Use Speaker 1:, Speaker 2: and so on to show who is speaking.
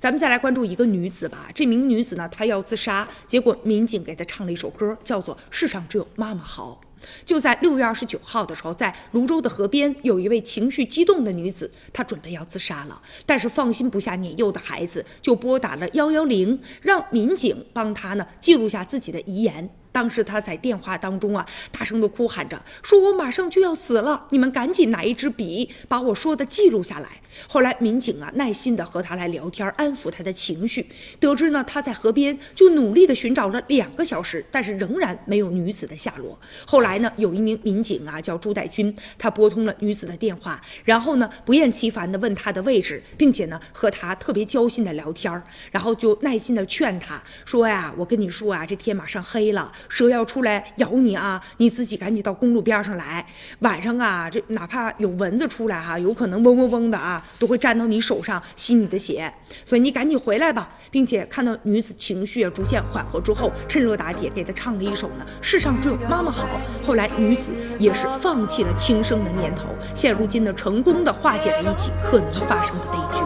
Speaker 1: 咱们再来关注一个女子吧。这名女子呢，她要自杀，结果民警给她唱了一首歌，叫做《世上只有妈妈好》。就在六月二十九号的时候，在泸州的河边，有一位情绪激动的女子，她准备要自杀了，但是放心不下年幼的孩子，就拨打了幺幺零，让民警帮她呢记录下自己的遗言。当时他在电话当中啊，大声的哭喊着，说我马上就要死了，你们赶紧拿一支笔，把我说的记录下来。后来民警啊，耐心的和他来聊天，安抚他的情绪。得知呢，他在河边就努力的寻找了两个小时，但是仍然没有女子的下落。后来呢，有一名民警啊，叫朱代军，他拨通了女子的电话，然后呢，不厌其烦的问她的位置，并且呢，和她特别交心的聊天，然后就耐心的劝她说呀，我跟你说啊，这天马上黑了。蛇要出来咬你啊！你自己赶紧到公路边上来。晚上啊，这哪怕有蚊子出来哈，有可能嗡嗡嗡的啊，都会沾到你手上，吸你的血。所以你赶紧回来吧，并且看到女子情绪逐渐缓和之后，趁热打铁给她唱了一首呢。世上只有妈妈好。后来女子也是放弃了轻生的念头，现如今呢，成功的化解了一起可能发生的悲剧。